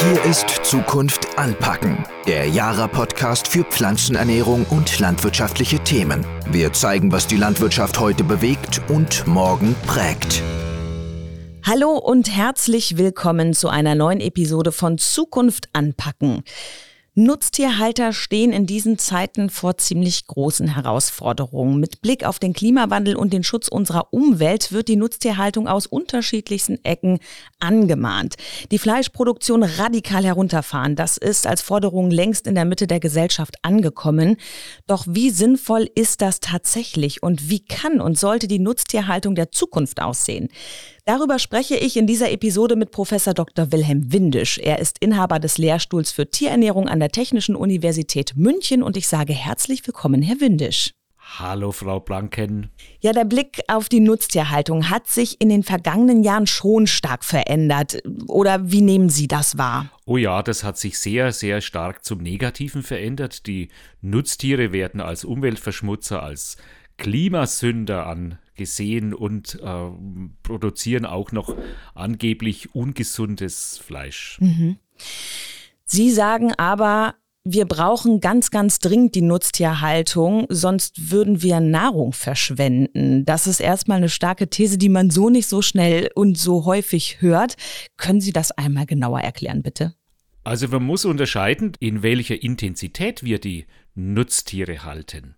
Hier ist Zukunft anpacken, der Jara-Podcast für Pflanzenernährung und landwirtschaftliche Themen. Wir zeigen, was die Landwirtschaft heute bewegt und morgen prägt. Hallo und herzlich willkommen zu einer neuen Episode von Zukunft anpacken. Nutztierhalter stehen in diesen Zeiten vor ziemlich großen Herausforderungen. Mit Blick auf den Klimawandel und den Schutz unserer Umwelt wird die Nutztierhaltung aus unterschiedlichsten Ecken angemahnt. Die Fleischproduktion radikal herunterfahren, das ist als Forderung längst in der Mitte der Gesellschaft angekommen. Doch wie sinnvoll ist das tatsächlich und wie kann und sollte die Nutztierhaltung der Zukunft aussehen? Darüber spreche ich in dieser Episode mit Professor Dr. Wilhelm Windisch. Er ist Inhaber des Lehrstuhls für Tierernährung an der Technischen Universität München und ich sage herzlich willkommen, Herr Windisch. Hallo, Frau Blanken. Ja, der Blick auf die Nutztierhaltung hat sich in den vergangenen Jahren schon stark verändert. Oder wie nehmen Sie das wahr? Oh ja, das hat sich sehr, sehr stark zum Negativen verändert. Die Nutztiere werden als Umweltverschmutzer, als Klimasünder angesehen und äh, produzieren auch noch angeblich ungesundes Fleisch. Mhm. Sie sagen aber, wir brauchen ganz, ganz dringend die Nutztierhaltung, sonst würden wir Nahrung verschwenden. Das ist erstmal eine starke These, die man so nicht so schnell und so häufig hört. Können Sie das einmal genauer erklären, bitte? Also man muss unterscheiden, in welcher Intensität wir die Nutztiere halten.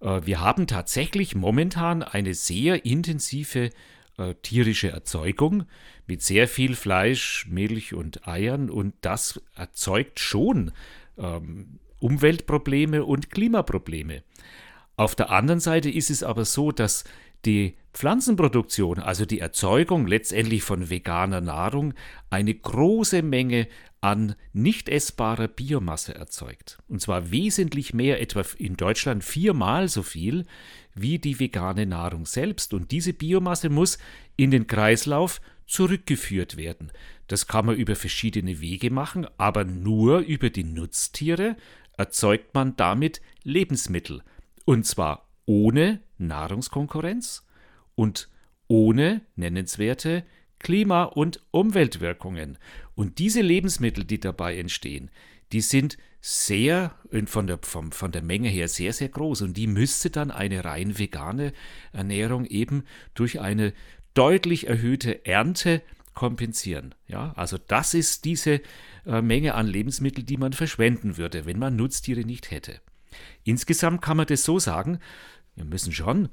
Äh, wir haben tatsächlich momentan eine sehr intensive äh, tierische Erzeugung mit sehr viel Fleisch, Milch und Eiern und das erzeugt schon ähm, Umweltprobleme und Klimaprobleme. Auf der anderen Seite ist es aber so, dass die Pflanzenproduktion, also die Erzeugung letztendlich von veganer Nahrung, eine große Menge an nicht essbarer Biomasse erzeugt. Und zwar wesentlich mehr, etwa in Deutschland viermal so viel wie die vegane Nahrung selbst. Und diese Biomasse muss in den Kreislauf zurückgeführt werden. Das kann man über verschiedene Wege machen, aber nur über die Nutztiere erzeugt man damit Lebensmittel. Und zwar ohne Nahrungskonkurrenz und ohne nennenswerte Klima- und Umweltwirkungen. Und diese Lebensmittel, die dabei entstehen, die sind sehr, von der, vom, von der Menge her sehr, sehr groß. Und die müsste dann eine rein vegane Ernährung eben durch eine deutlich erhöhte Ernte kompensieren. Ja, also das ist diese äh, Menge an Lebensmitteln, die man verschwenden würde, wenn man Nutztiere nicht hätte. Insgesamt kann man das so sagen, wir müssen schon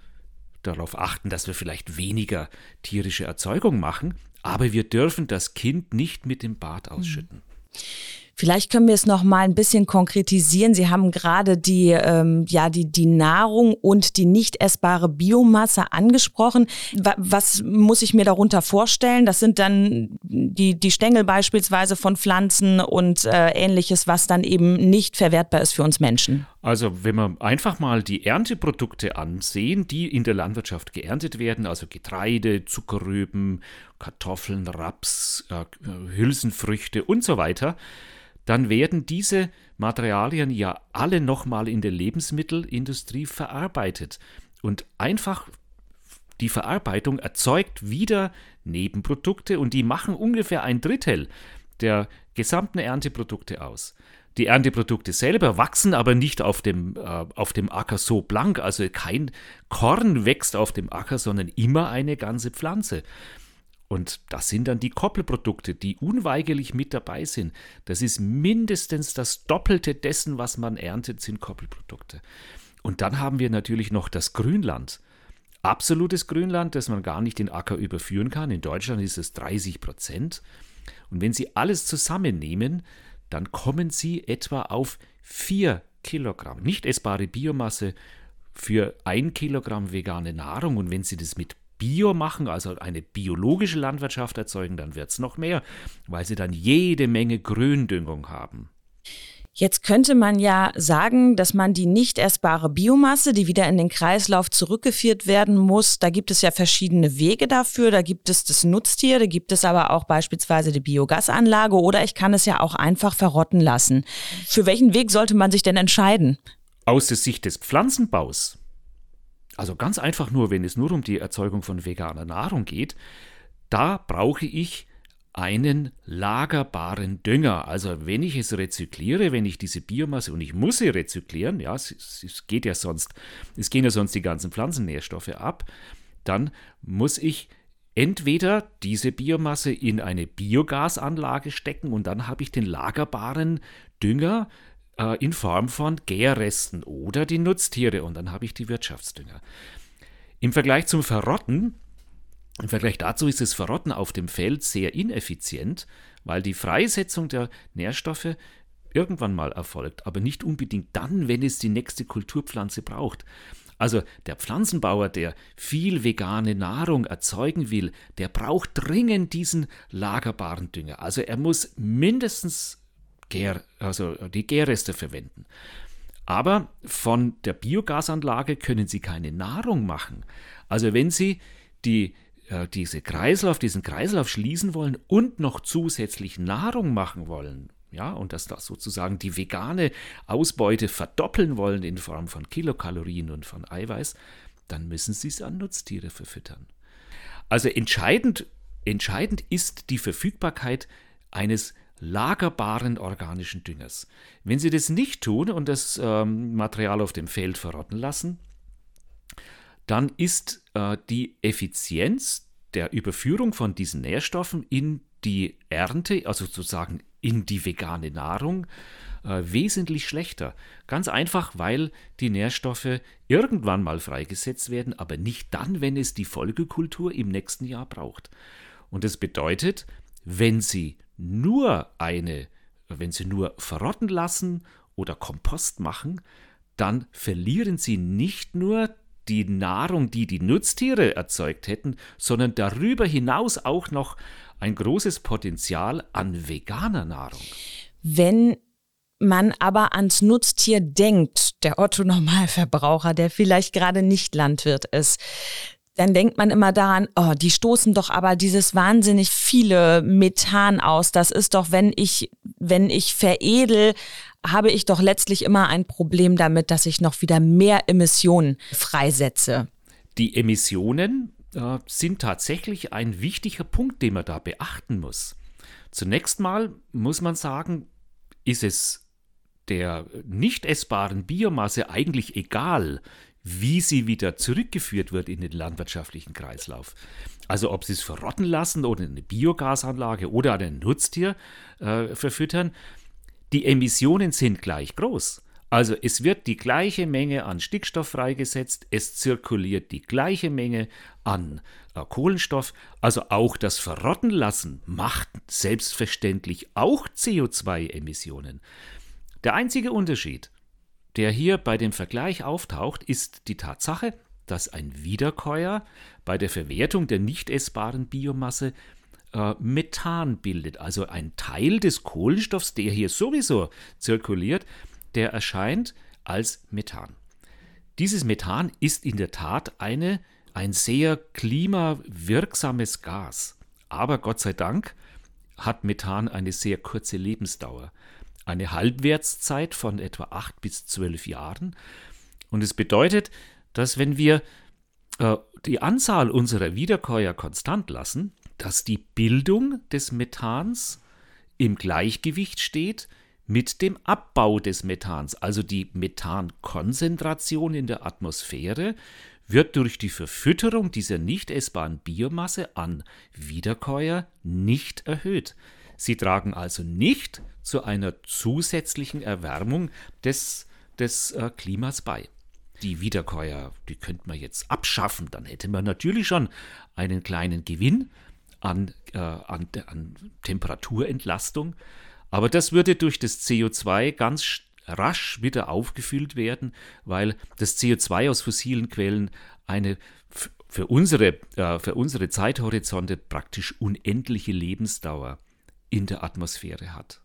darauf achten, dass wir vielleicht weniger tierische Erzeugung machen, aber wir dürfen das Kind nicht mit dem Bad ausschütten. Vielleicht können wir es noch mal ein bisschen konkretisieren. Sie haben gerade die, ähm, ja, die, die Nahrung und die nicht essbare Biomasse angesprochen. Was muss ich mir darunter vorstellen? Das sind dann die, die Stängel beispielsweise von Pflanzen und äh, ähnliches, was dann eben nicht verwertbar ist für uns Menschen. Also wenn wir einfach mal die Ernteprodukte ansehen, die in der Landwirtschaft geerntet werden, also Getreide, Zuckerrüben, Kartoffeln, Raps, äh, Hülsenfrüchte und so weiter, dann werden diese Materialien ja alle nochmal in der Lebensmittelindustrie verarbeitet. Und einfach die Verarbeitung erzeugt wieder Nebenprodukte und die machen ungefähr ein Drittel der gesamten Ernteprodukte aus. Die Ernteprodukte selber wachsen aber nicht auf dem, äh, auf dem Acker so blank, also kein Korn wächst auf dem Acker, sondern immer eine ganze Pflanze. Und das sind dann die Koppelprodukte, die unweigerlich mit dabei sind. Das ist mindestens das Doppelte dessen, was man erntet, sind Koppelprodukte. Und dann haben wir natürlich noch das Grünland. Absolutes Grünland, das man gar nicht den Acker überführen kann. In Deutschland ist es 30 Prozent. Und wenn Sie alles zusammennehmen, dann kommen Sie etwa auf 4 Kilogramm nicht essbare Biomasse für ein Kilogramm vegane Nahrung. Und wenn Sie das mit Bio machen, also eine biologische Landwirtschaft erzeugen, dann wird es noch mehr, weil sie dann jede Menge Gründüngung haben. Jetzt könnte man ja sagen, dass man die nicht essbare Biomasse, die wieder in den Kreislauf zurückgeführt werden muss, da gibt es ja verschiedene Wege dafür. Da gibt es das Nutztier, da gibt es aber auch beispielsweise die Biogasanlage oder ich kann es ja auch einfach verrotten lassen. Für welchen Weg sollte man sich denn entscheiden? Aus der Sicht des Pflanzenbaus also ganz einfach nur, wenn es nur um die Erzeugung von veganer Nahrung geht, da brauche ich einen lagerbaren Dünger. Also wenn ich es rezykliere, wenn ich diese Biomasse und ich muss sie rezyklieren, ja, es, es geht ja sonst, es gehen ja sonst die ganzen Pflanzennährstoffe ab, dann muss ich entweder diese Biomasse in eine Biogasanlage stecken und dann habe ich den lagerbaren Dünger äh, in Form von Gärresten oder die Nutztiere und dann habe ich die Wirtschaftsdünger. Im Vergleich zum Verrotten im Vergleich dazu ist das Verrotten auf dem Feld sehr ineffizient, weil die Freisetzung der Nährstoffe irgendwann mal erfolgt, aber nicht unbedingt dann, wenn es die nächste Kulturpflanze braucht. Also der Pflanzenbauer, der viel vegane Nahrung erzeugen will, der braucht dringend diesen lagerbaren Dünger. Also er muss mindestens Gär, also die Gärreste verwenden. Aber von der Biogasanlage können Sie keine Nahrung machen. Also wenn Sie die äh, diese Kreislauf, diesen Kreislauf schließen wollen und noch zusätzlich Nahrung machen wollen, ja, und dass das sozusagen die vegane Ausbeute verdoppeln wollen in Form von Kilokalorien und von Eiweiß, dann müssen sie es an Nutztiere verfüttern. Also entscheidend, entscheidend ist die Verfügbarkeit eines lagerbaren organischen Düngers. Wenn Sie das nicht tun und das ähm, Material auf dem Feld verrotten lassen, dann ist äh, die Effizienz der Überführung von diesen Nährstoffen in die Ernte, also sozusagen in die vegane Nahrung, äh, wesentlich schlechter. Ganz einfach, weil die Nährstoffe irgendwann mal freigesetzt werden, aber nicht dann, wenn es die Folgekultur im nächsten Jahr braucht. Und das bedeutet, wenn Sie nur eine, wenn Sie nur verrotten lassen oder Kompost machen, dann verlieren Sie nicht nur die Nahrung, die die Nutztiere erzeugt hätten, sondern darüber hinaus auch noch ein großes Potenzial an veganer Nahrung. Wenn man aber ans Nutztier denkt, der Otto Normalverbraucher, der vielleicht gerade nicht Landwirt ist, dann denkt man immer daran, oh, die stoßen doch aber dieses wahnsinnig viele Methan aus. Das ist doch, wenn ich, wenn ich veredel, habe ich doch letztlich immer ein Problem damit, dass ich noch wieder mehr Emissionen freisetze. Die Emissionen äh, sind tatsächlich ein wichtiger Punkt, den man da beachten muss. Zunächst mal muss man sagen, ist es der nicht essbaren Biomasse eigentlich egal, wie sie wieder zurückgeführt wird in den landwirtschaftlichen Kreislauf. Also ob sie es verrotten lassen oder in eine Biogasanlage oder an ein Nutztier äh, verfüttern, die Emissionen sind gleich groß. Also es wird die gleiche Menge an Stickstoff freigesetzt, es zirkuliert die gleiche Menge an äh, Kohlenstoff, also auch das Verrottenlassen macht selbstverständlich auch CO2-Emissionen. Der einzige Unterschied, der hier bei dem Vergleich auftaucht, ist die Tatsache, dass ein Wiederkäuer bei der Verwertung der nicht essbaren Biomasse äh, Methan bildet, also ein Teil des Kohlenstoffs, der hier sowieso zirkuliert, der erscheint als Methan. Dieses Methan ist in der Tat eine, ein sehr klimawirksames Gas. Aber Gott sei Dank hat Methan eine sehr kurze Lebensdauer eine Halbwertszeit von etwa acht bis zwölf Jahren. Und es bedeutet, dass wenn wir äh, die Anzahl unserer Wiederkäuer konstant lassen, dass die Bildung des Methans im Gleichgewicht steht mit dem Abbau des Methans. Also die Methankonzentration in der Atmosphäre wird durch die Verfütterung dieser nicht essbaren Biomasse an Wiederkäuer nicht erhöht. Sie tragen also nicht zu einer zusätzlichen Erwärmung des, des äh, Klimas bei. Die Wiederkäuer, die könnte man jetzt abschaffen, dann hätte man natürlich schon einen kleinen Gewinn an, äh, an, an Temperaturentlastung, aber das würde durch das CO2 ganz rasch wieder aufgefüllt werden, weil das CO2 aus fossilen Quellen eine für unsere, äh, für unsere Zeithorizonte praktisch unendliche Lebensdauer in der Atmosphäre hat.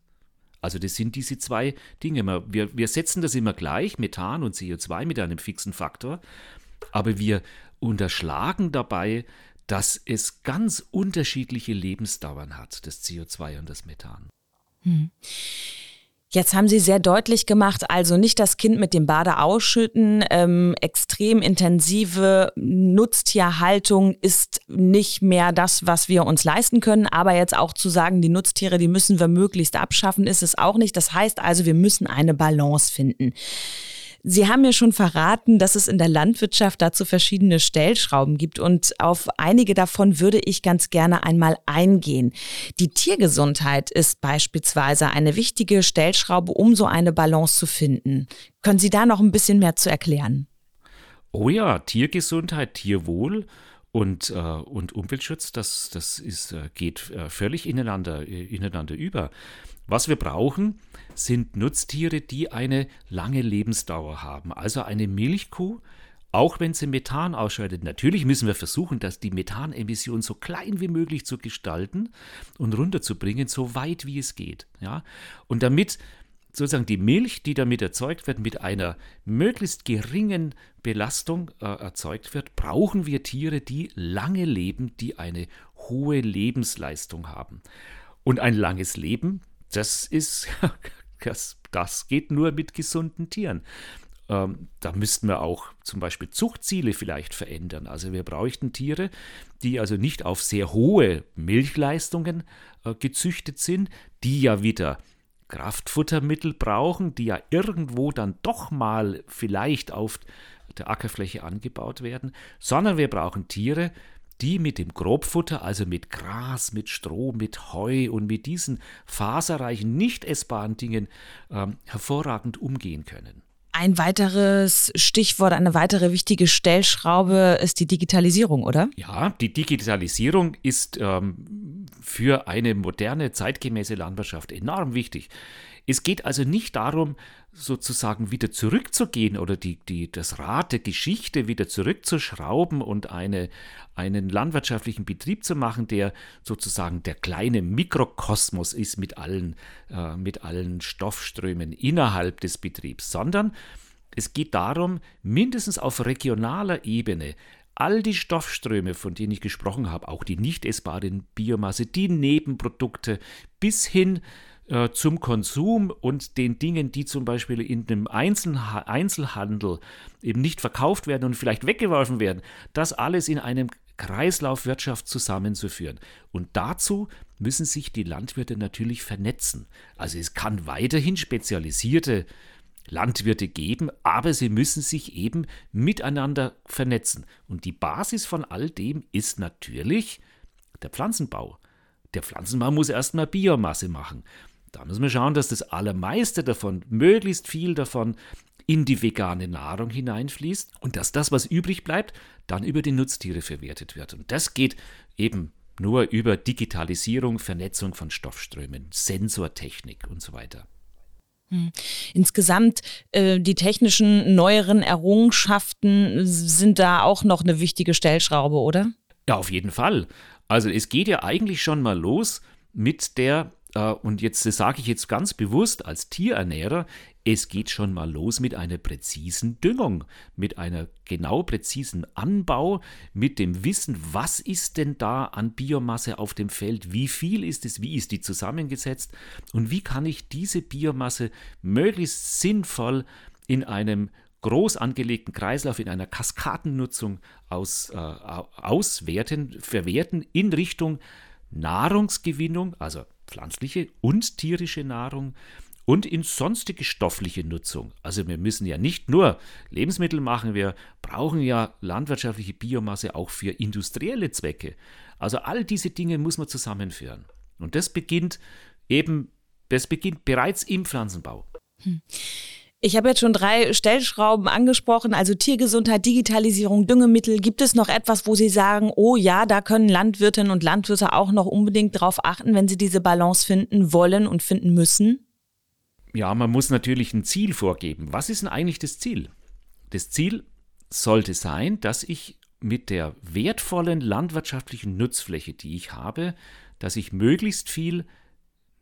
Also das sind diese zwei Dinge. Wir, wir setzen das immer gleich, Methan und CO2 mit einem fixen Faktor, aber wir unterschlagen dabei, dass es ganz unterschiedliche Lebensdauern hat, das CO2 und das Methan. Hm. Jetzt haben Sie sehr deutlich gemacht, also nicht das Kind mit dem Bade ausschütten. Ähm, extrem intensive Nutztierhaltung ist nicht mehr das, was wir uns leisten können. Aber jetzt auch zu sagen, die Nutztiere, die müssen wir möglichst abschaffen, ist es auch nicht. Das heißt also, wir müssen eine Balance finden. Sie haben mir schon verraten, dass es in der Landwirtschaft dazu verschiedene Stellschrauben gibt und auf einige davon würde ich ganz gerne einmal eingehen. Die Tiergesundheit ist beispielsweise eine wichtige Stellschraube, um so eine Balance zu finden. Können Sie da noch ein bisschen mehr zu erklären? Oh ja, Tiergesundheit, Tierwohl und, äh, und Umweltschutz, das, das ist, äh, geht äh, völlig ineinander, äh, ineinander über. Was wir brauchen, sind Nutztiere, die eine lange Lebensdauer haben. Also eine Milchkuh, auch wenn sie Methan ausscheidet. Natürlich müssen wir versuchen, dass die Methanemission so klein wie möglich zu gestalten und runterzubringen, so weit wie es geht. Ja? Und damit sozusagen die Milch, die damit erzeugt wird, mit einer möglichst geringen Belastung äh, erzeugt wird, brauchen wir Tiere, die lange leben, die eine hohe Lebensleistung haben. Und ein langes Leben das ist, das, das geht nur mit gesunden Tieren. Ähm, da müssten wir auch zum Beispiel Zuchtziele vielleicht verändern. Also wir bräuchten Tiere, die also nicht auf sehr hohe Milchleistungen äh, gezüchtet sind, die ja wieder Kraftfuttermittel brauchen, die ja irgendwo dann doch mal vielleicht auf der Ackerfläche angebaut werden, sondern wir brauchen Tiere, die mit dem Grobfutter, also mit Gras, mit Stroh, mit Heu und mit diesen faserreichen, nicht essbaren Dingen ähm, hervorragend umgehen können. Ein weiteres Stichwort, eine weitere wichtige Stellschraube ist die Digitalisierung, oder? Ja, die Digitalisierung ist ähm, für eine moderne, zeitgemäße Landwirtschaft enorm wichtig. Es geht also nicht darum, sozusagen wieder zurückzugehen oder die, die, das Rad der Geschichte wieder zurückzuschrauben und eine, einen landwirtschaftlichen Betrieb zu machen, der sozusagen der kleine Mikrokosmos ist mit allen, äh, mit allen Stoffströmen innerhalb des Betriebs, sondern es geht darum, mindestens auf regionaler Ebene all die Stoffströme, von denen ich gesprochen habe, auch die nicht essbaren Biomasse, die Nebenprodukte bis hin äh, zum Konsum und den Dingen, die zum Beispiel in einem Einzelha Einzelhandel eben nicht verkauft werden und vielleicht weggeworfen werden, das alles in einem Kreislaufwirtschaft zusammenzuführen. Und dazu müssen sich die Landwirte natürlich vernetzen. Also es kann weiterhin spezialisierte Landwirte geben, aber sie müssen sich eben miteinander vernetzen. Und die Basis von all dem ist natürlich der Pflanzenbau. Der Pflanzenbau muss erstmal Biomasse machen. Da müssen wir schauen, dass das allermeiste davon, möglichst viel davon, in die vegane Nahrung hineinfließt und dass das, was übrig bleibt, dann über die Nutztiere verwertet wird. Und das geht eben nur über Digitalisierung, Vernetzung von Stoffströmen, Sensortechnik und so weiter. Hm. Insgesamt äh, die technischen neueren Errungenschaften sind da auch noch eine wichtige Stellschraube, oder? Ja, auf jeden Fall. Also es geht ja eigentlich schon mal los mit der und jetzt sage ich jetzt ganz bewusst als Tierernährer, es geht schon mal los mit einer präzisen Düngung, mit einer genau präzisen Anbau, mit dem Wissen, was ist denn da an Biomasse auf dem Feld, wie viel ist es, wie ist die zusammengesetzt und wie kann ich diese Biomasse möglichst sinnvoll in einem groß angelegten Kreislauf, in einer Kaskadennutzung aus, äh, auswerten, verwerten in Richtung Nahrungsgewinnung, also pflanzliche und tierische Nahrung und in sonstige stoffliche Nutzung. Also wir müssen ja nicht nur Lebensmittel machen, wir brauchen ja landwirtschaftliche Biomasse auch für industrielle Zwecke. Also all diese Dinge muss man zusammenführen. Und das beginnt eben, das beginnt bereits im Pflanzenbau. Hm. Ich habe jetzt schon drei Stellschrauben angesprochen, also Tiergesundheit, Digitalisierung, Düngemittel. Gibt es noch etwas, wo Sie sagen, oh ja, da können Landwirtinnen und Landwirte auch noch unbedingt drauf achten, wenn sie diese Balance finden wollen und finden müssen? Ja, man muss natürlich ein Ziel vorgeben. Was ist denn eigentlich das Ziel? Das Ziel sollte sein, dass ich mit der wertvollen landwirtschaftlichen Nutzfläche, die ich habe, dass ich möglichst viel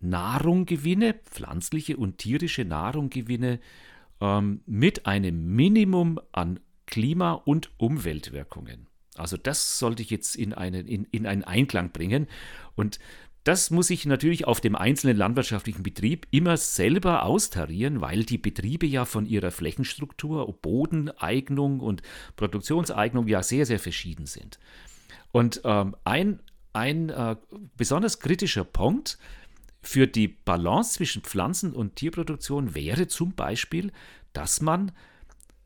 Nahrung gewinne, pflanzliche und tierische Nahrung gewinne, ähm, mit einem Minimum an Klima- und Umweltwirkungen. Also das sollte ich jetzt in einen, in, in einen Einklang bringen. Und das muss ich natürlich auf dem einzelnen landwirtschaftlichen Betrieb immer selber austarieren, weil die Betriebe ja von ihrer Flächenstruktur, Bodeneignung und Produktionseignung ja sehr, sehr verschieden sind. Und ähm, ein, ein äh, besonders kritischer Punkt für die Balance zwischen Pflanzen- und Tierproduktion wäre zum Beispiel, dass man,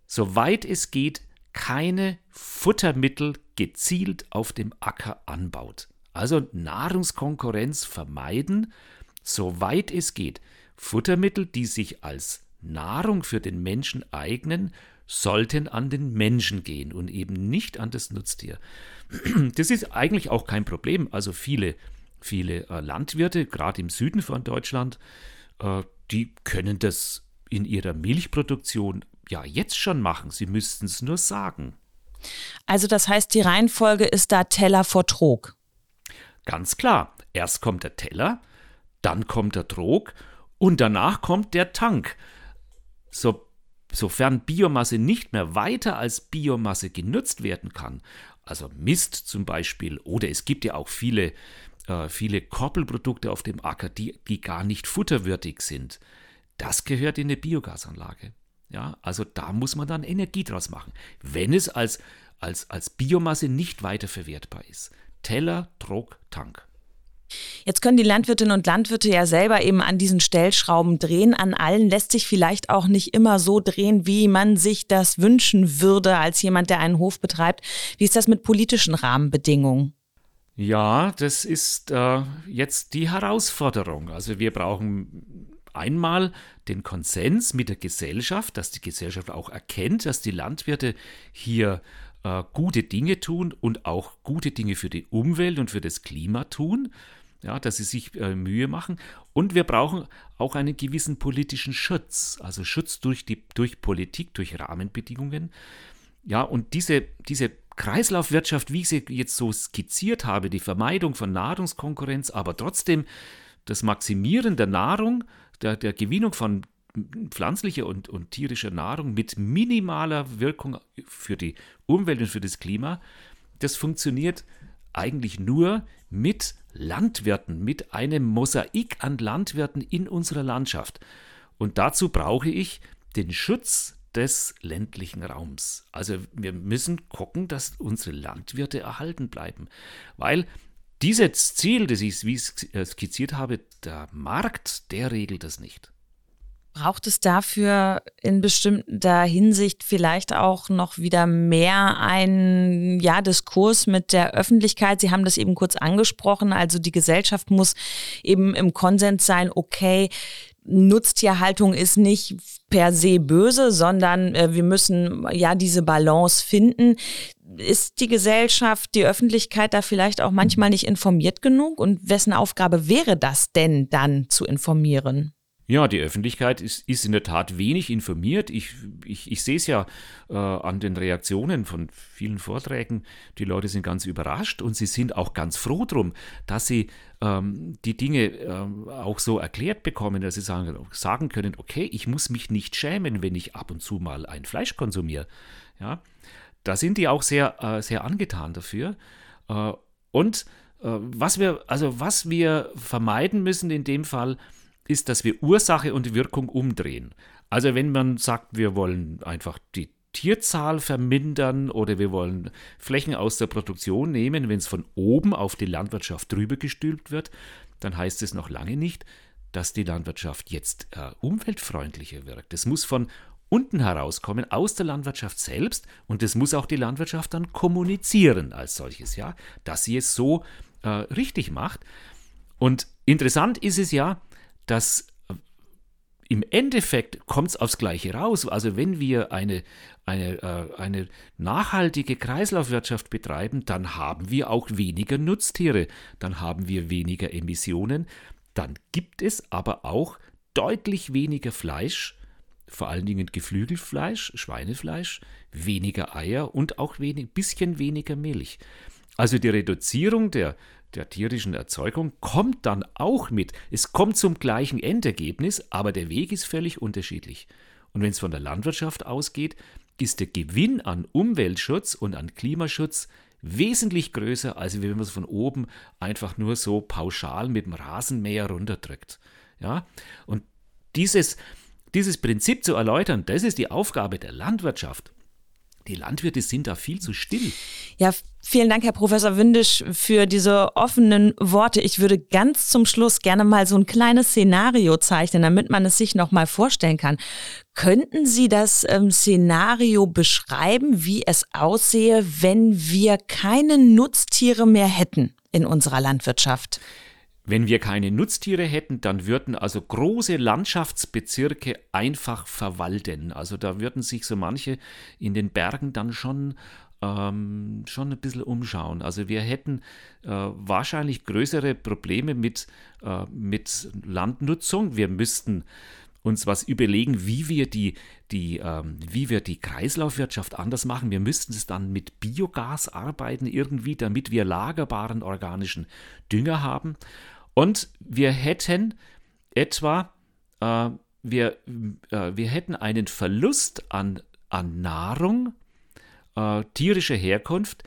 soweit es geht, keine Futtermittel gezielt auf dem Acker anbaut. Also Nahrungskonkurrenz vermeiden, soweit es geht. Futtermittel, die sich als Nahrung für den Menschen eignen, sollten an den Menschen gehen und eben nicht an das Nutztier. Das ist eigentlich auch kein Problem. Also viele, viele äh, Landwirte, gerade im Süden von Deutschland, äh, die können das in ihrer Milchproduktion ja jetzt schon machen. Sie müssten es nur sagen. Also das heißt, die Reihenfolge ist da Teller vor Trog. Ganz klar, erst kommt der Teller, dann kommt der Trog und danach kommt der Tank. So, sofern Biomasse nicht mehr weiter als Biomasse genutzt werden kann, also Mist zum Beispiel, oder es gibt ja auch viele, äh, viele Koppelprodukte auf dem Acker, die, die gar nicht futterwürdig sind, das gehört in eine Biogasanlage. Ja, also da muss man dann Energie draus machen, wenn es als, als, als Biomasse nicht weiterverwertbar ist. Teller, Druck, Tank. Jetzt können die Landwirtinnen und Landwirte ja selber eben an diesen Stellschrauben drehen. An allen lässt sich vielleicht auch nicht immer so drehen, wie man sich das wünschen würde als jemand, der einen Hof betreibt. Wie ist das mit politischen Rahmenbedingungen? Ja, das ist äh, jetzt die Herausforderung. Also wir brauchen einmal den Konsens mit der Gesellschaft, dass die Gesellschaft auch erkennt, dass die Landwirte hier äh, gute Dinge tun und auch gute Dinge für die Umwelt und für das Klima tun, ja, dass sie sich äh, Mühe machen. Und wir brauchen auch einen gewissen politischen Schutz, also Schutz durch, die, durch Politik, durch Rahmenbedingungen. Ja, und diese, diese Kreislaufwirtschaft, wie ich sie jetzt so skizziert habe, die Vermeidung von Nahrungskonkurrenz, aber trotzdem das Maximieren der Nahrung, der, der Gewinnung von pflanzlicher und, und tierischer Nahrung mit minimaler Wirkung für die Umwelt und für das Klima, das funktioniert eigentlich nur mit Landwirten, mit einem Mosaik an Landwirten in unserer Landschaft. Und dazu brauche ich den Schutz des ländlichen Raums. Also wir müssen gucken, dass unsere Landwirte erhalten bleiben, weil dieses Ziel, das ich wie ich äh, skizziert habe, der Markt, der regelt das nicht. Braucht es dafür in bestimmter Hinsicht vielleicht auch noch wieder mehr einen ja, Diskurs mit der Öffentlichkeit? Sie haben das eben kurz angesprochen. Also die Gesellschaft muss eben im Konsens sein, okay, Nutztierhaltung ist nicht per se böse, sondern äh, wir müssen ja diese Balance finden. Ist die Gesellschaft, die Öffentlichkeit da vielleicht auch manchmal nicht informiert genug? Und wessen Aufgabe wäre das denn dann zu informieren? Ja, die Öffentlichkeit ist, ist in der Tat wenig informiert. Ich, ich, ich sehe es ja äh, an den Reaktionen von vielen Vorträgen. Die Leute sind ganz überrascht und sie sind auch ganz froh drum, dass sie ähm, die Dinge ähm, auch so erklärt bekommen, dass sie sagen, sagen können, okay, ich muss mich nicht schämen, wenn ich ab und zu mal ein Fleisch konsumiere. Ja, da sind die auch sehr, äh, sehr angetan dafür. Äh, und äh, was wir, also was wir vermeiden müssen in dem Fall, ist, dass wir Ursache und Wirkung umdrehen. Also wenn man sagt, wir wollen einfach die Tierzahl vermindern oder wir wollen Flächen aus der Produktion nehmen, wenn es von oben auf die Landwirtschaft drüber gestülpt wird, dann heißt es noch lange nicht, dass die Landwirtschaft jetzt äh, umweltfreundlicher wirkt. Es muss von unten herauskommen, aus der Landwirtschaft selbst und es muss auch die Landwirtschaft dann kommunizieren als solches, ja, dass sie es so äh, richtig macht. Und interessant ist es ja, dass äh, im Endeffekt kommt es aufs Gleiche raus. Also wenn wir eine, eine, äh, eine nachhaltige Kreislaufwirtschaft betreiben, dann haben wir auch weniger Nutztiere, dann haben wir weniger Emissionen, dann gibt es aber auch deutlich weniger Fleisch, vor allen Dingen Geflügelfleisch, Schweinefleisch, weniger Eier und auch ein bisschen weniger Milch. Also die Reduzierung der der tierischen Erzeugung kommt dann auch mit. Es kommt zum gleichen Endergebnis, aber der Weg ist völlig unterschiedlich. Und wenn es von der Landwirtschaft ausgeht, ist der Gewinn an Umweltschutz und an Klimaschutz wesentlich größer, als wenn man es von oben einfach nur so pauschal mit dem Rasenmäher runterdrückt. Ja? Und dieses, dieses Prinzip zu erläutern, das ist die Aufgabe der Landwirtschaft. Die Landwirte sind da viel zu still. Ja, vielen Dank, Herr Professor Windisch, für diese offenen Worte. Ich würde ganz zum Schluss gerne mal so ein kleines Szenario zeichnen, damit man es sich noch mal vorstellen kann. Könnten Sie das ähm, Szenario beschreiben, wie es aussehe, wenn wir keine Nutztiere mehr hätten in unserer Landwirtschaft? Wenn wir keine Nutztiere hätten, dann würden also große Landschaftsbezirke einfach verwalten. Also da würden sich so manche in den Bergen dann schon ähm, schon ein bisschen umschauen. Also wir hätten äh, wahrscheinlich größere Probleme mit, äh, mit Landnutzung. Wir müssten uns was überlegen, wie wir die, die, ähm, wie wir die Kreislaufwirtschaft anders machen. Wir müssten es dann mit Biogas arbeiten irgendwie, damit wir lagerbaren organischen Dünger haben. Und wir hätten etwa, äh, wir, äh, wir hätten einen Verlust an, an Nahrung äh, tierischer Herkunft,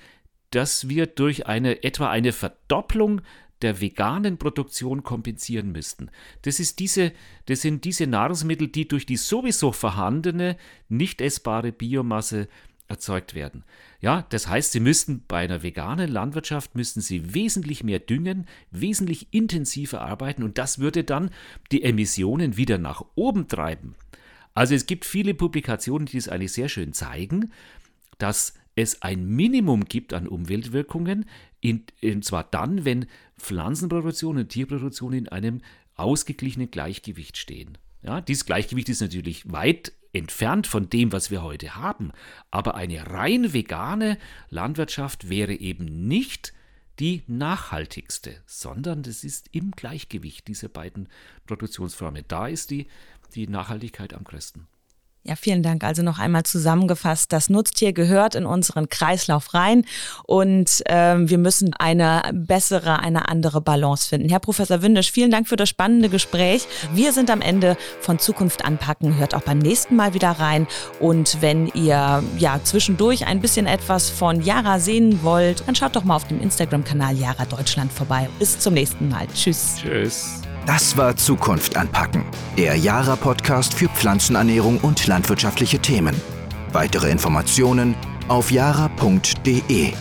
dass wir durch eine etwa eine Verdopplung der veganen Produktion kompensieren müssten. Das, ist diese, das sind diese Nahrungsmittel, die durch die sowieso vorhandene, nicht essbare Biomasse erzeugt werden. Ja, das heißt, Sie müssten bei einer veganen Landwirtschaft müssten Sie wesentlich mehr düngen, wesentlich intensiver arbeiten und das würde dann die Emissionen wieder nach oben treiben. Also es gibt viele Publikationen, die es eigentlich sehr schön zeigen, dass es ein Minimum gibt an Umweltwirkungen, in, in zwar dann, wenn Pflanzenproduktion und Tierproduktion in einem ausgeglichenen Gleichgewicht stehen. Ja, dieses Gleichgewicht ist natürlich weit entfernt von dem, was wir heute haben, aber eine rein vegane Landwirtschaft wäre eben nicht die nachhaltigste, sondern das ist im Gleichgewicht dieser beiden Produktionsformen. Da ist die, die Nachhaltigkeit am größten. Ja, vielen Dank. Also noch einmal zusammengefasst, das Nutztier gehört in unseren Kreislauf rein und ähm, wir müssen eine bessere, eine andere Balance finden. Herr Professor Windisch, vielen Dank für das spannende Gespräch. Wir sind am Ende von Zukunft anpacken. Hört auch beim nächsten Mal wieder rein und wenn ihr ja zwischendurch ein bisschen etwas von Yara sehen wollt, dann schaut doch mal auf dem Instagram-Kanal Yara Deutschland vorbei. Bis zum nächsten Mal. Tschüss. Tschüss. Das war Zukunft anpacken, der Jara-Podcast für Pflanzenernährung und landwirtschaftliche Themen. Weitere Informationen auf jara.de.